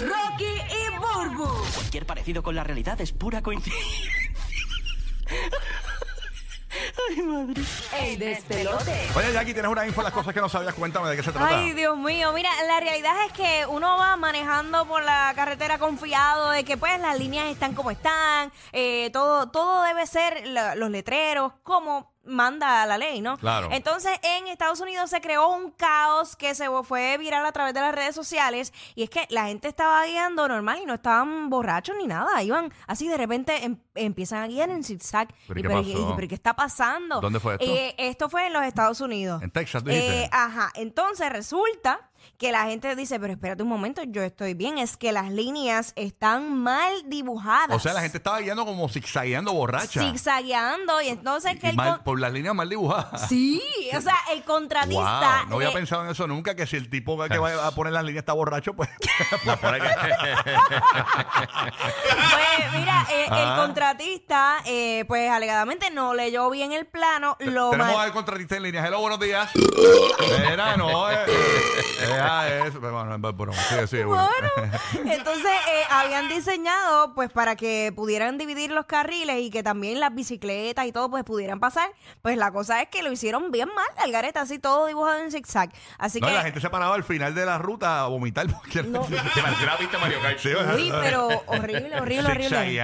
Rocky y Burbu. Cualquier parecido con la realidad es pura coincidencia. Ay, madre. El despelote. Oye, Jackie, tienes una info de las cosas que no sabías. Cuéntame de qué se trata. Ay, Dios mío, mira, la realidad es que uno va manejando por la carretera confiado de que pues las líneas están como están, eh, todo, todo debe ser la- los letreros, como manda la ley, ¿no? Claro. Entonces, en Estados Unidos se creó un caos que se fue viral a través de las redes sociales y es que la gente estaba guiando normal y no estaban borrachos ni nada, iban así de repente em- empiezan a guiar en zigzag. ¿Pero y, qué pero, pasó? y- pero ¿qué está pasando? ¿Dónde fue esto? Eh, esto fue en los Estados Unidos. En Texas, dijiste. Eh, ajá, entonces resulta que la gente dice, pero espérate un momento, yo estoy bien, es que las líneas están mal dibujadas. o sea, la gente estaba guiando como zigzagueando borracha. zigzagueando y entonces que Y el mal- con- por las líneas mal dibujadas. Sí, o sea, el contratista Wow, no había eh, pensado en eso nunca, que si el tipo que va a poner las líneas está borracho, pues... Pues mira, eh, Ah. el contratista, eh, pues alegadamente no leyó bien el plano, lo Tenemos mal- al contratista en línea. Hello, buenos días. Era, no, eh, deja eso. Pero Bueno. Sí, sí, bueno. Bueno, entonces eh, habían diseñado pues para que pudieran dividir los carriles y que también las bicicletas y todo pues pudieran pasar. Pues la cosa es que lo hicieron bien mal, Algareta, así todo dibujado en zigzag. Así No, que... la gente se paraba al final de la ruta a vomitar porque... No. Una pista Mario Kart. Sí, Uy, pero horrible, horrible, horrible.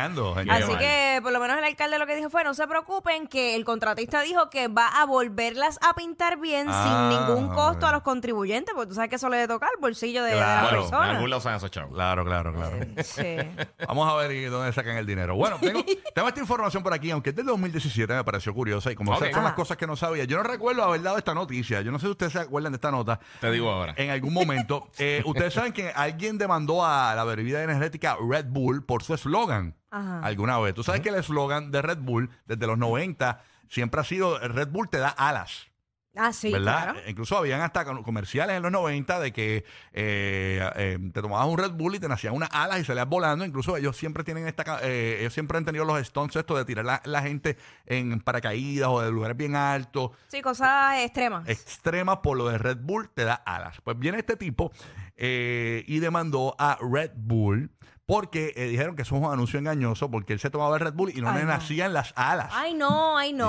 Así que por lo menos el alcalde lo que dijo fue, no se preocupen, que el contratista dijo que va a volverlas a pintar bien Ah, sin ningún costo a los contribuyentes, porque tú sabes que eso le tocar el bolsillo de, de la Claro. En persona. algún lado saben esos chavos. Claro, claro, claro. Sí. Vamos a ver y dónde sacan el dinero. Bueno, tengo, tengo esta información por aquí, aunque es del 2017, me pareció curiosa y como Ok. esas son las Ah. cosas que no sabía. Yo no recuerdo haber dado esta noticia. Yo no sé si ustedes se acuerdan de esta nota. Te digo ahora. En algún momento, Eh, ustedes saben que alguien demandó a la bebida energética Red Bull por su eslogan. Ajá. Alguna vez. Tú sabes que el eslogan de Red Bull desde los 90 siempre ha sido Red Bull te da alas. Ah, sí, ¿verdad? claro. Eh, Incluso habían hasta comerciales en los 90 de que eh, eh, te tomabas un Red Bull y te nacían unas alas y salías volando. Incluso ellos siempre tienen esta, eh, ellos siempre han tenido los stunts estos de tirar la, la gente en paracaídas o de lugares bien altos Sí, cosas extremas. extrema por lo de Red Bull te da alas. Pues viene este tipo y demandó a Red Bull porque eh, dijeron que eso es un anuncio engañoso porque él se tomaba el Red Bull y no Ay, le no. nacían las alas. Ay, no, ay, no.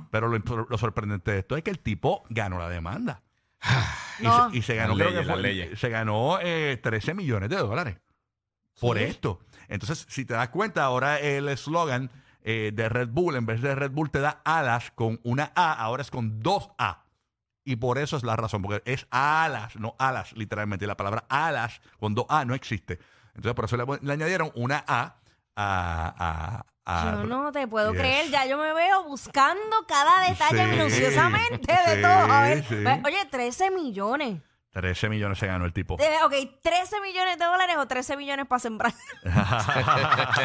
Yes. Pero lo, lo sorprendente de esto es que el tipo ganó la demanda. y, No. se, y se ganó, Las creo que leyes, las fue- leyes. se ganó eh, 13 millones de dólares por esto. Entonces, si te das cuenta, ahora el eslogan eh, de Red Bull, en vez de Red Bull te da alas con una A, ahora es con dos A. Y por eso es la razón, porque es alas, no alas, literalmente. Y la palabra alas con dos A no existe. Entonces, por eso le, le añadieron una A a. a, a- Yo no te puedo Yes. creer, ya yo me veo buscando cada detalle Sí, minuciosamente de sí, todo. A ver, sí. oye, 13 millones. 13 millones se ganó el tipo. Eh, ok, 13 millones de dólares o 13 millones para sembrar.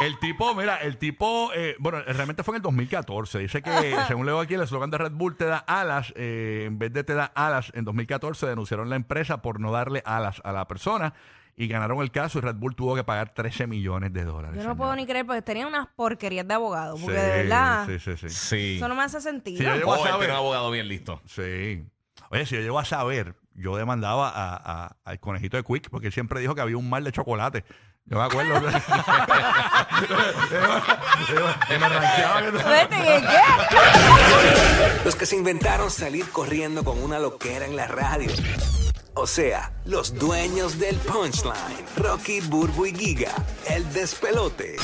el tipo, mira, el tipo, eh, bueno, realmente fue en el 2014. Dice que, según leo aquí, el eslogan de Red Bull te da alas. eh, en vez de te da alas, en 2014 denunciaron la empresa por no darle alas a la persona y ganaron el caso y Red Bull tuvo que pagar 13 millones de dólares. Yo no puedo ni creer porque tenían unas porquerías de abogados. Porque Sí, de verdad, Sí, sí, sí. Sí. eso no me hace sentido. Sí, yo llego a Oh, saber. tiene un abogado bien listo. Sí. Oye, si yo llego a saber, yo demandaba a- a- al conejito de Quick porque él siempre dijo que había un mal de chocolate. Yo me acuerdo. Los que se inventaron salir corriendo con una loquera en la radio. O sea, los dueños del punchline. Rocky, Burbu y Giga. El despelote.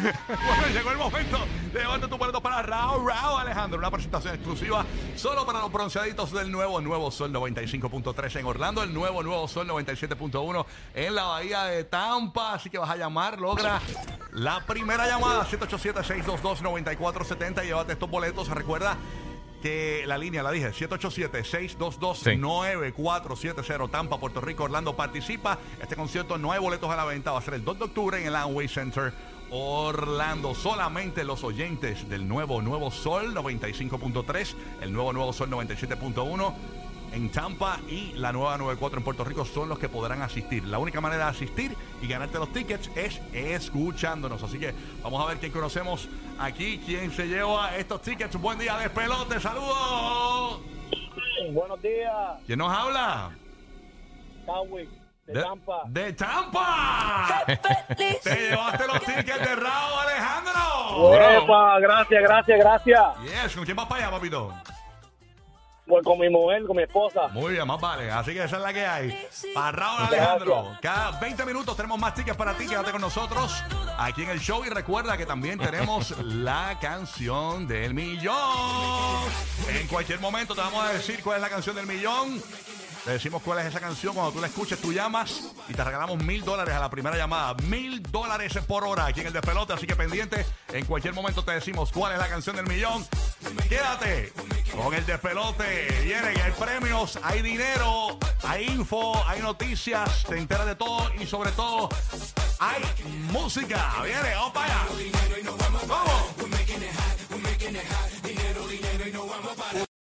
Bueno, llegó el momento levanta tu boleto para Rao Rao Alejandro, una presentación exclusiva solo para los bronceaditos del nuevo Nuevo Sol 95.3 en Orlando, el nuevo Nuevo Sol 97.1 en la Bahía de Tampa, así que vas a llamar, logra la primera llamada 787-622-9470 y llévate estos boletos, recuerda que la línea, la dije, 787-622-9470, Tampa, Puerto Rico, Orlando participa. Este concierto no hay boletos a la venta, va a ser el 2 de octubre en el Amway Center, Orlando. Solamente los oyentes del nuevo Nuevo Sol 95.3, el nuevo Nuevo Sol 97.1 en Tampa y la nueva 94 en Puerto Rico son los que podrán asistir. La única manera de asistir y ganarte los tickets es escuchándonos. Así que vamos a ver quién conocemos aquí, quién se lleva estos tickets. Buen día de pelote, saludos. Buenos días, ¿Quién nos habla? Kawi. de Tampa. ¡De Tampa! ¡Te llevaste los tickets de Raúl Alejandro! Epa, gracias, gracias, gracias. Yes, ¿con quién vas para allá, papito? Voy con mi mujer, con mi esposa. Muy bien, más vale. Así que esa es la que hay. Para Raúl Alejandro, cada 20 minutos tenemos más tickets para ti. Quédate con nosotros aquí en el show. Y recuerda que también tenemos la canción del millón. En cualquier momento te vamos a decir cuál es la canción del millón. Te decimos cuál es esa canción. Cuando tú la escuches, tú llamas y te regalamos mil dólares a la primera llamada. Mil dólares por hora aquí en el despelote. Así que pendiente. En cualquier momento te decimos cuál es la canción del millón. Quédate con el despelote vienen, hay premios, hay dinero, hay info, hay noticias, te enteras de todo y sobre todo hay música. Viene, vamos para allá. Vamos.